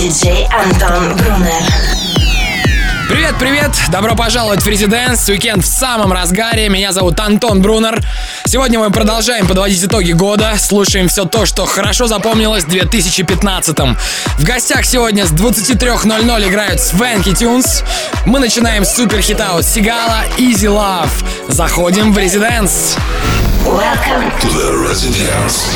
Диджей Антон Брунер. Привет, привет! Добро пожаловать в Residence. Уикенд в самом разгаре. Меня зовут Антон Брунер. Сегодня мы продолжаем подводить итоги года. Слушаем все то, что хорошо запомнилось в 2015 -м. В гостях сегодня с 23.00 играют Swanky Tunes. Мы начинаем с супер хита от Sigala Easy Love. Заходим в Residence. Welcome to the Residence.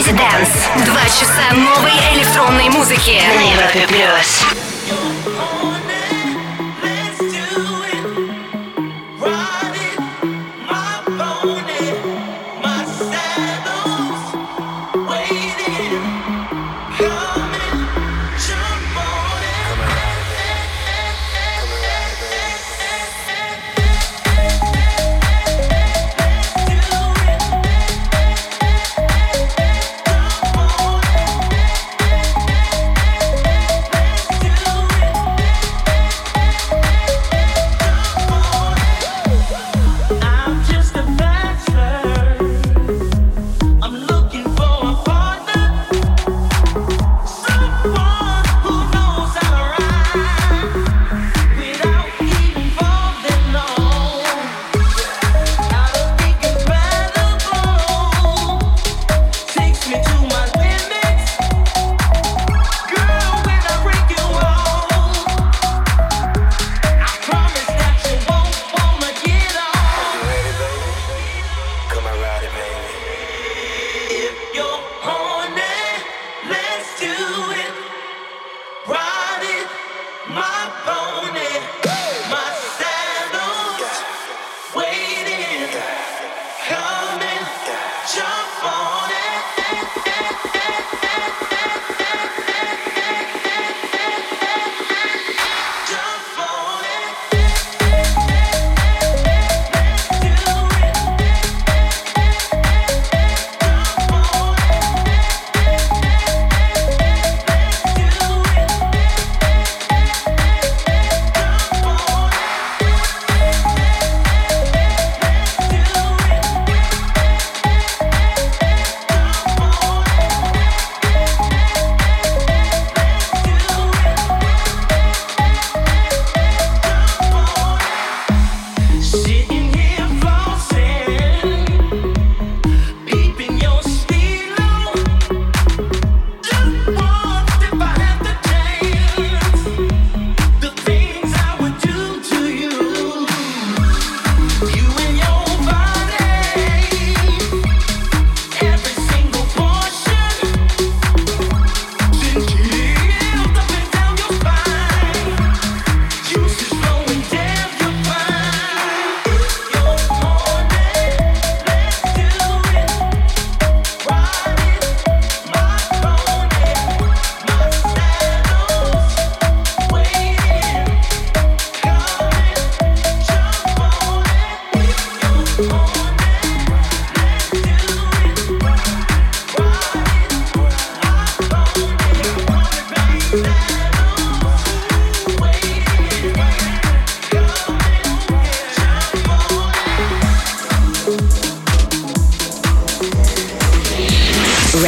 Crazy Два часа новой электронной музыки на Европе Плюс.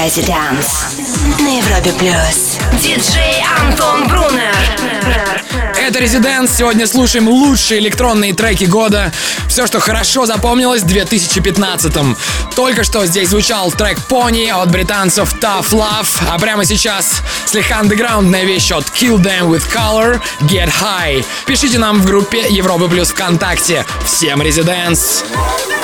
Residence на Европе Плюс. Диджей Антон Брунер. Это Резиденс. Сегодня слушаем лучшие электронные треки года. Все, что хорошо запомнилось в 2015-м. Только что здесь звучал трек Pony от британцев Tough Love. А прямо сейчас слегка андеграундная вещь от Kill Them With Color Get High. Пишите нам в группе Европы Плюс ВКонтакте. Всем Резиденс. Резиденс.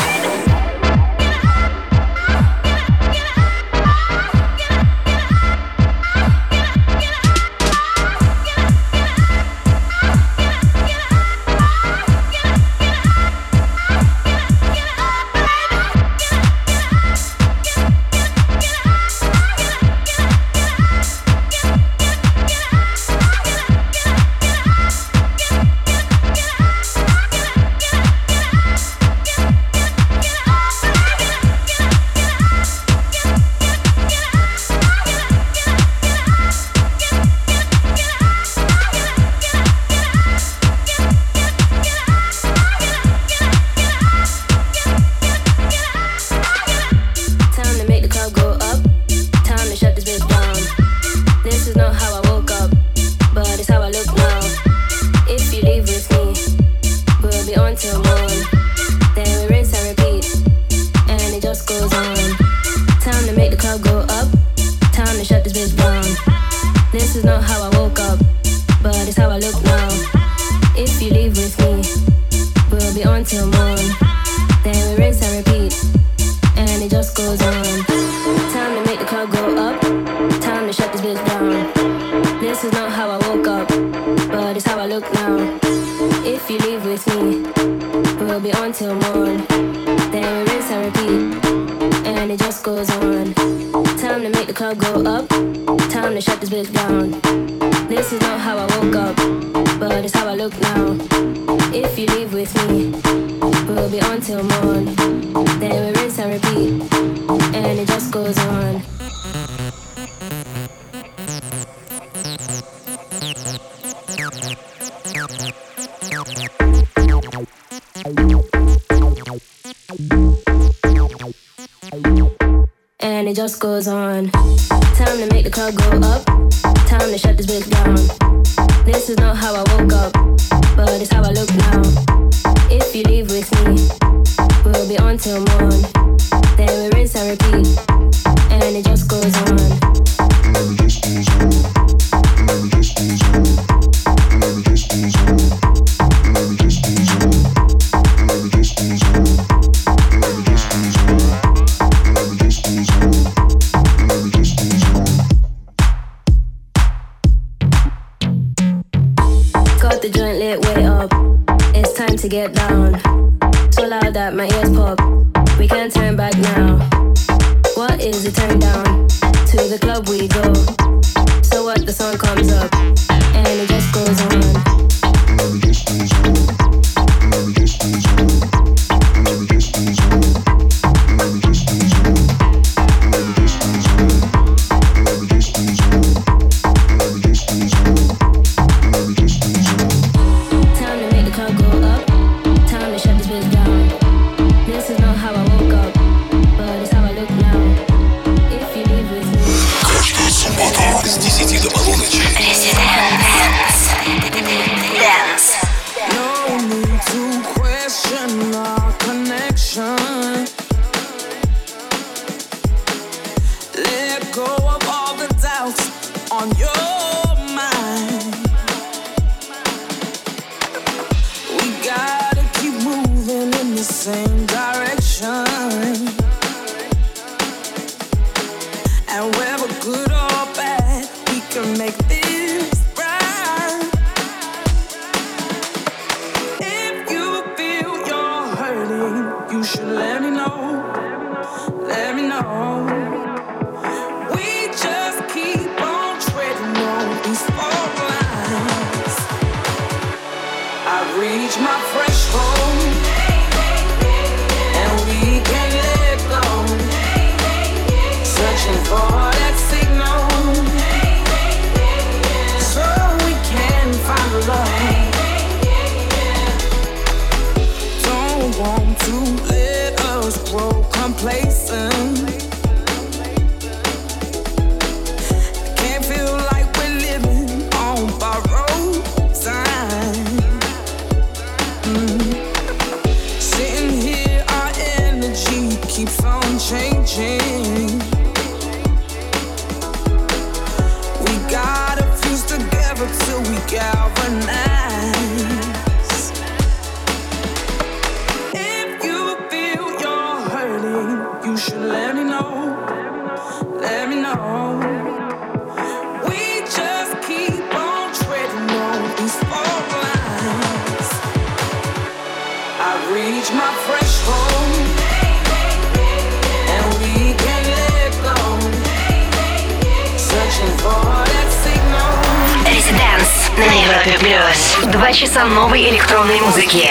Два часа новой электронной музыки.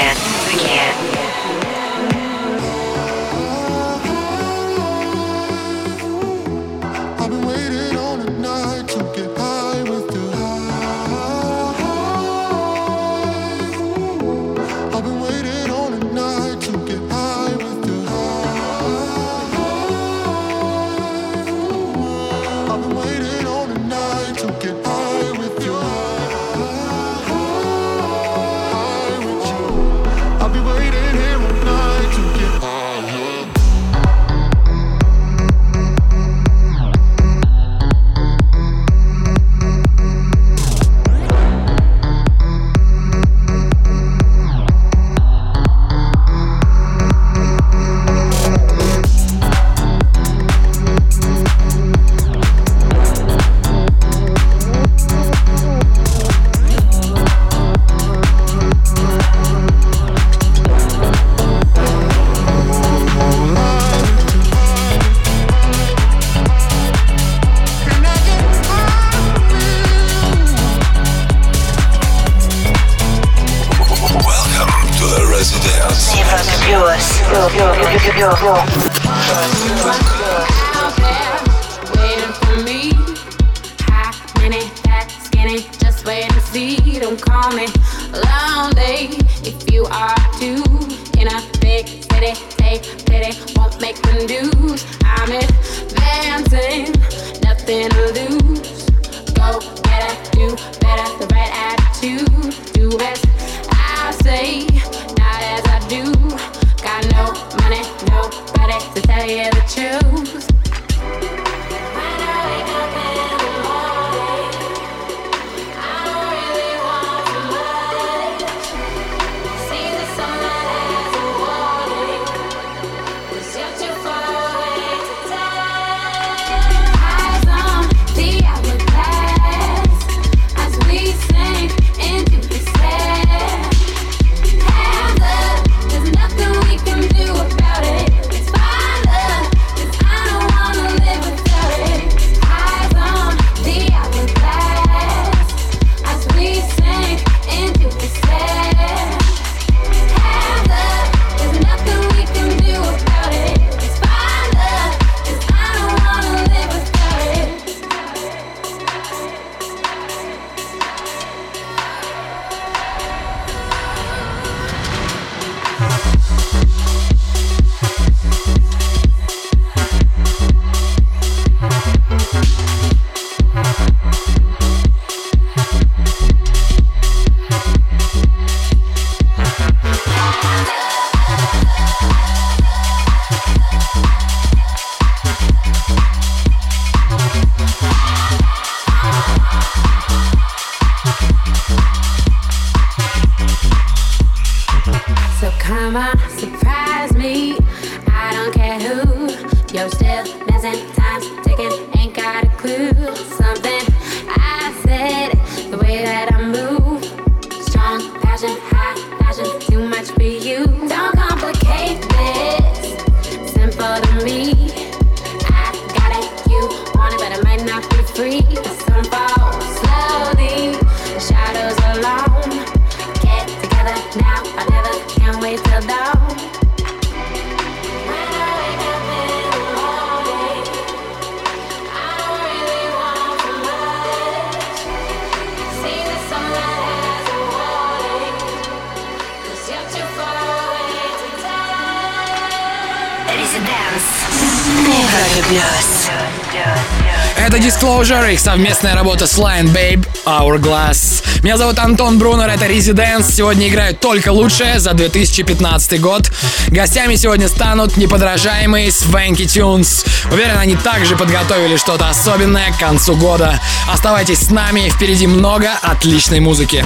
Disclosure, их совместная работа с Lion Babe, Hourglass. Меня зовут Антон Брунер, это Residents. Сегодня играют только лучшее за 2015 год. Гостями сегодня станут неподражаемые Swanky Tunes. Уверен, они также подготовили что-то особенное к концу года. Оставайтесь с нами, впереди много отличной музыки.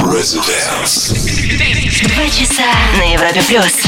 Два часа на Европе плюс.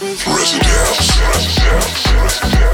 Residence, residence, residence.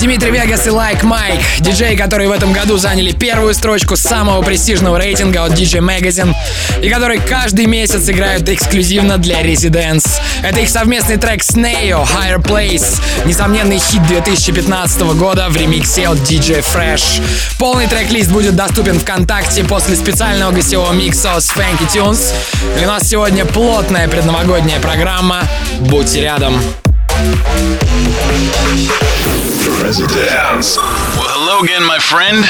Дмитрий Вегас и Лайк like Майк, диджей, которые в этом году заняли первую строчку самого престижного рейтинга от DJ Magazine и которые каждый месяц играют эксклюзивно для Residents. Это их совместный трек с Neo, Higher Place, несомненный хит 2015 года в ремиксе от DJ Fresh. Полный трек-лист будет доступен ВКонтакте после специального гостевого микса с Funky Tunes. И у нас сегодня плотная предновогодняя программа. Будьте рядом. Thank you Residence. Well, hello again, my friend.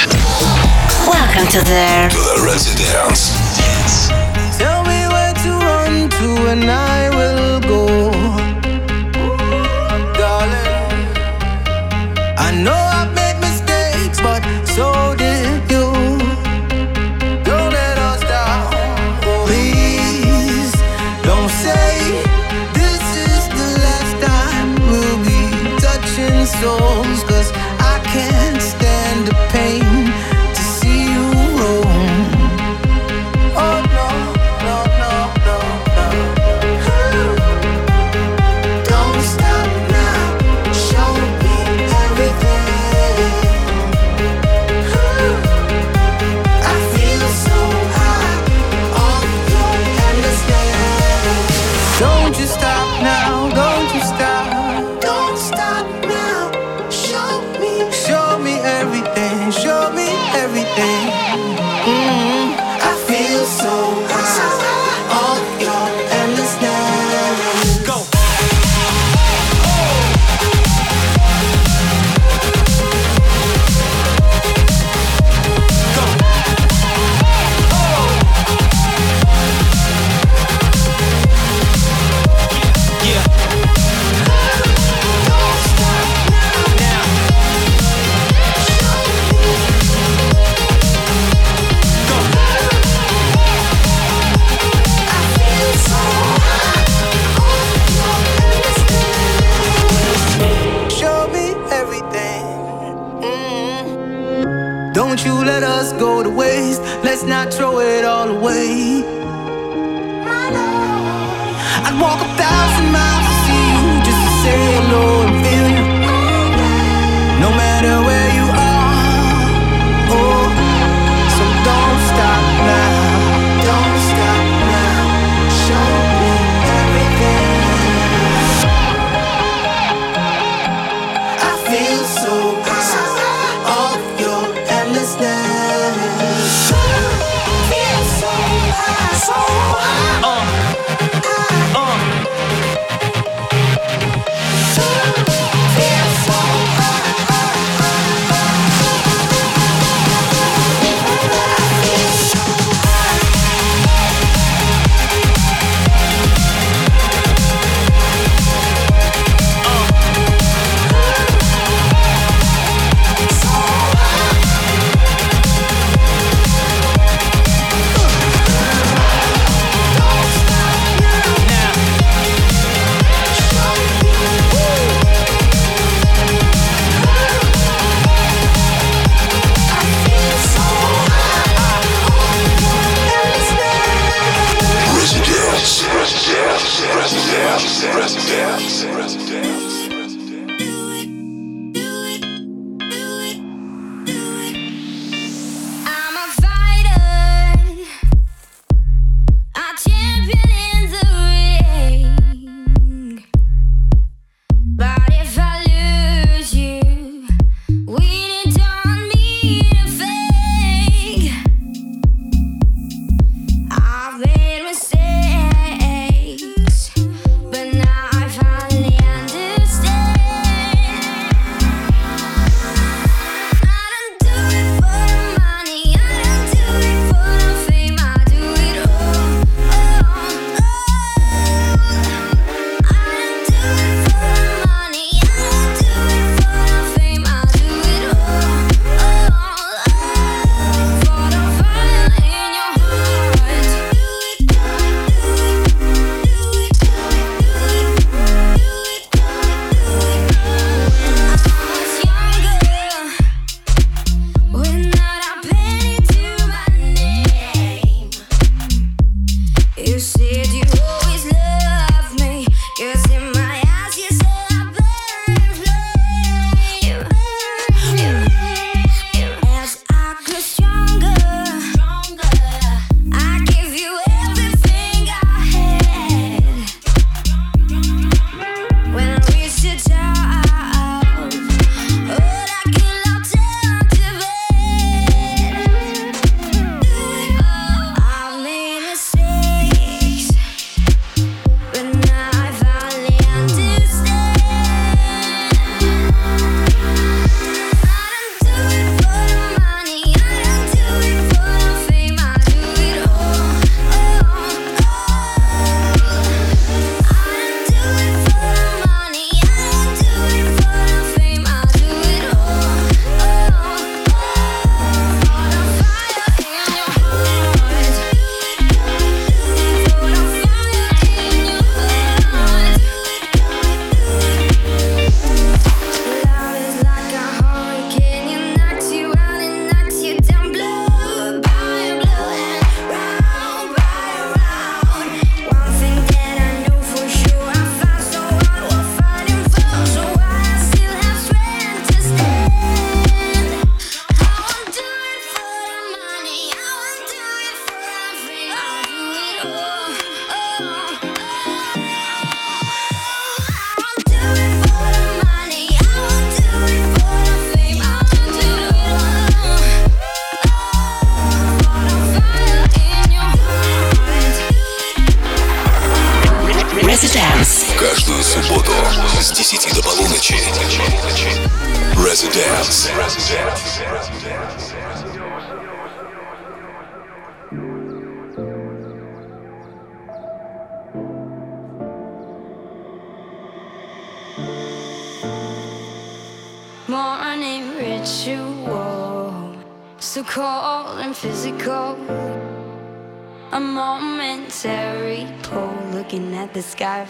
Welcome to the to the residence. Tell me where to run to Все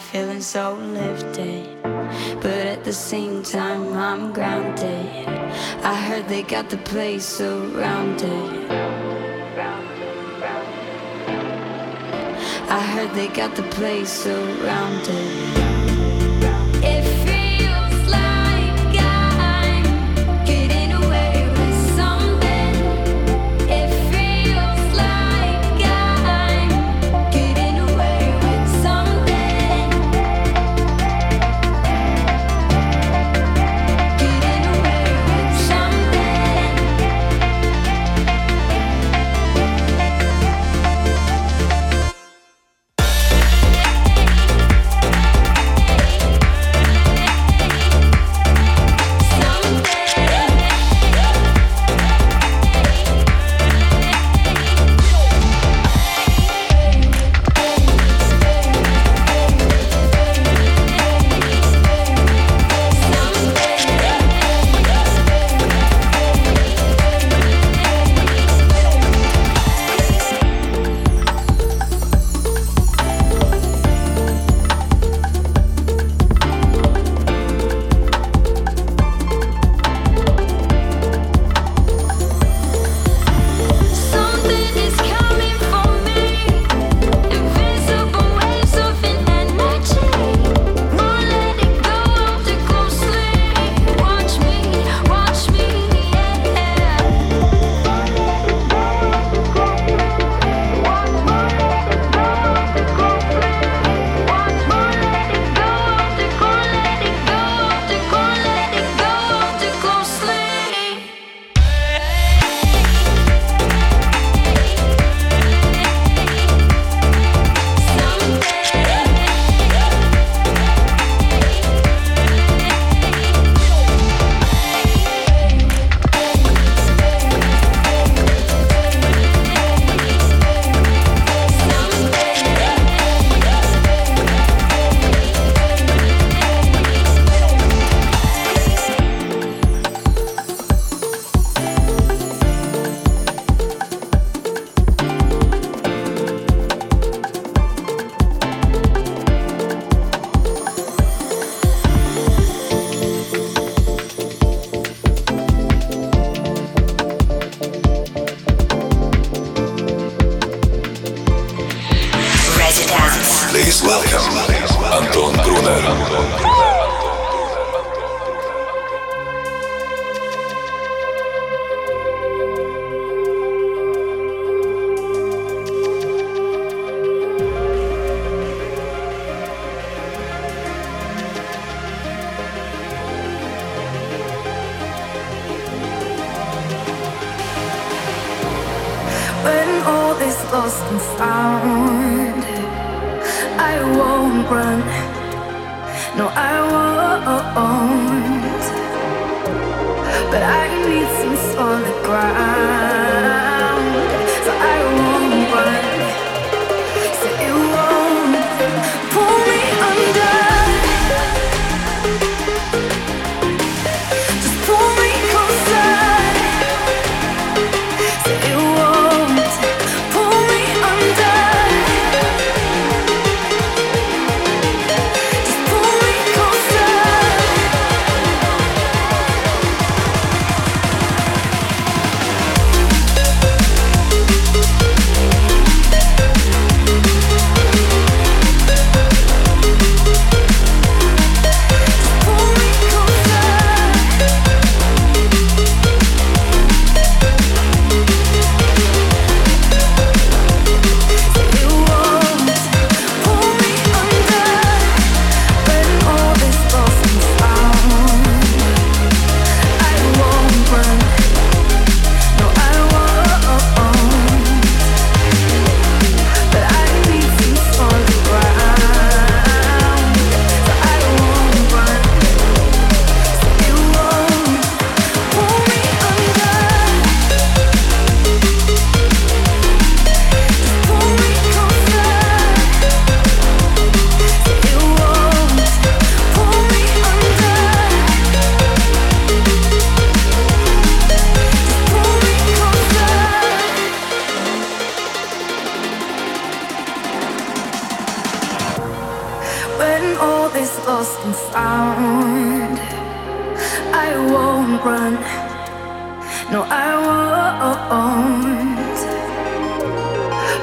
feeling so lifted. But at the same time, I'm grounded. I heard they got the place surrounded. I heard they got the place surrounded.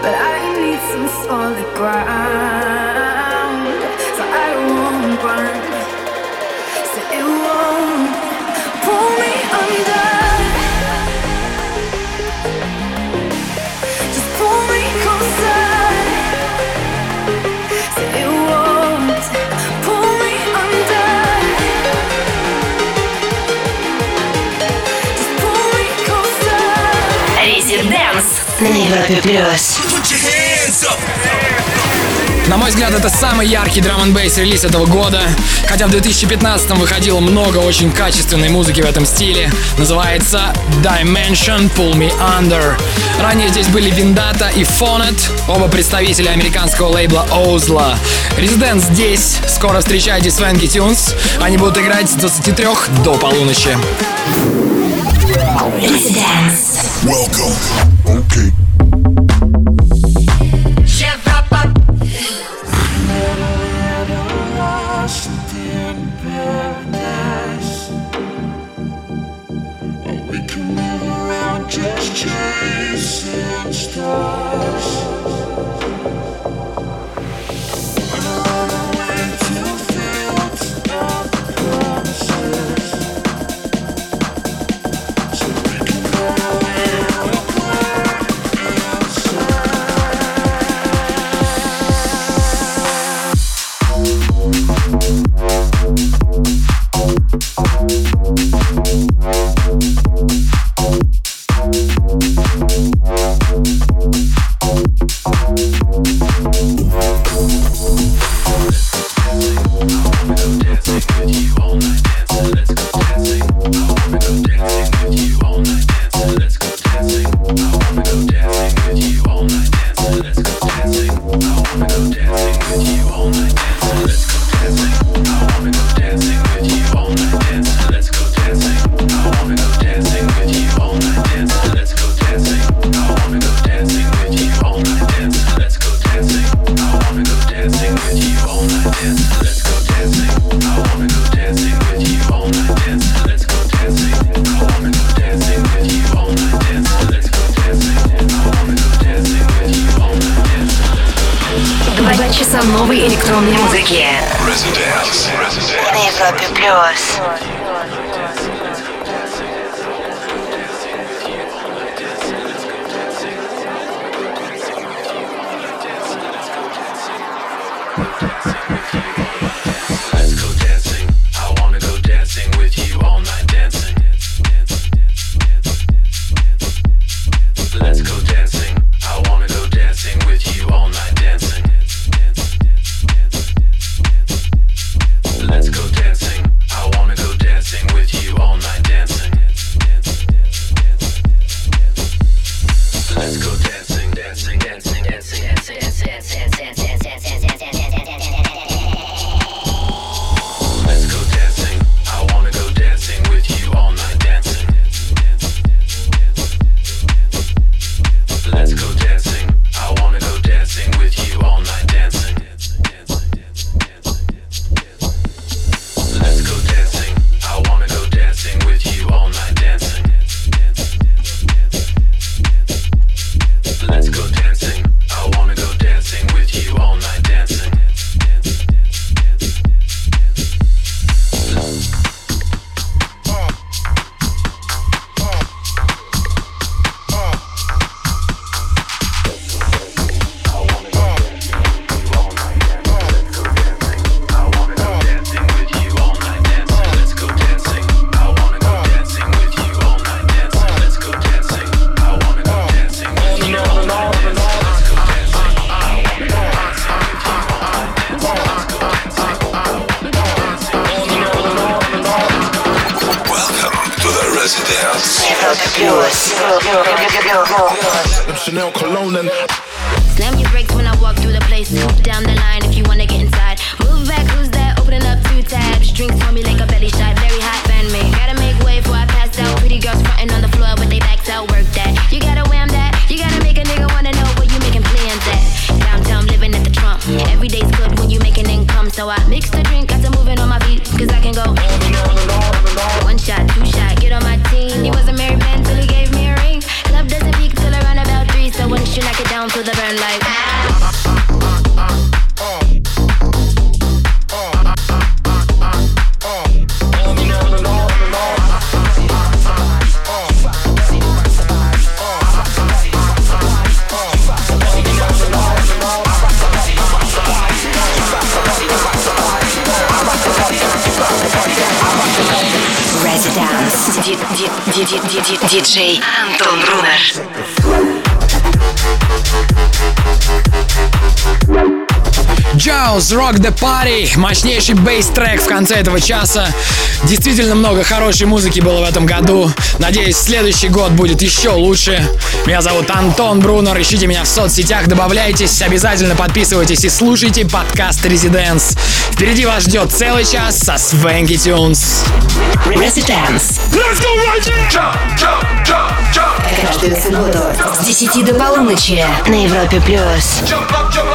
but I need some solid ground. на Европе Плюс. На мой взгляд, это самый яркий драм н бейс релиз этого года. Хотя в 2015 выходило много очень качественной музыки в этом стиле. Называется Dimension Pull Me Under. Ранее здесь были Виндата и Фонет, оба представителя американского лейбла Озла. Резидент здесь. Скоро встречайте Свенки Тюнс. Они будут играть с 23 до полуночи. Residence. Welcome. Диджей Антон Брунер. Jaws Rock the Party. Мощнейший бейс-трек в конце этого часа. Действительно много хорошей музыки было в этом году. Надеюсь, следующий год будет еще лучше. Меня зовут Антон Брунер. Ищите меня в соцсетях, добавляйтесь, обязательно подписывайтесь и слушайте подкаст Residence. Впереди вас ждет целый час со Swanky Tunes. Residence. Let's go right there! Jump, jump, jump, jump. Каждую субботу с 10 до полуночи на Европе+. плюс. Jump up, jump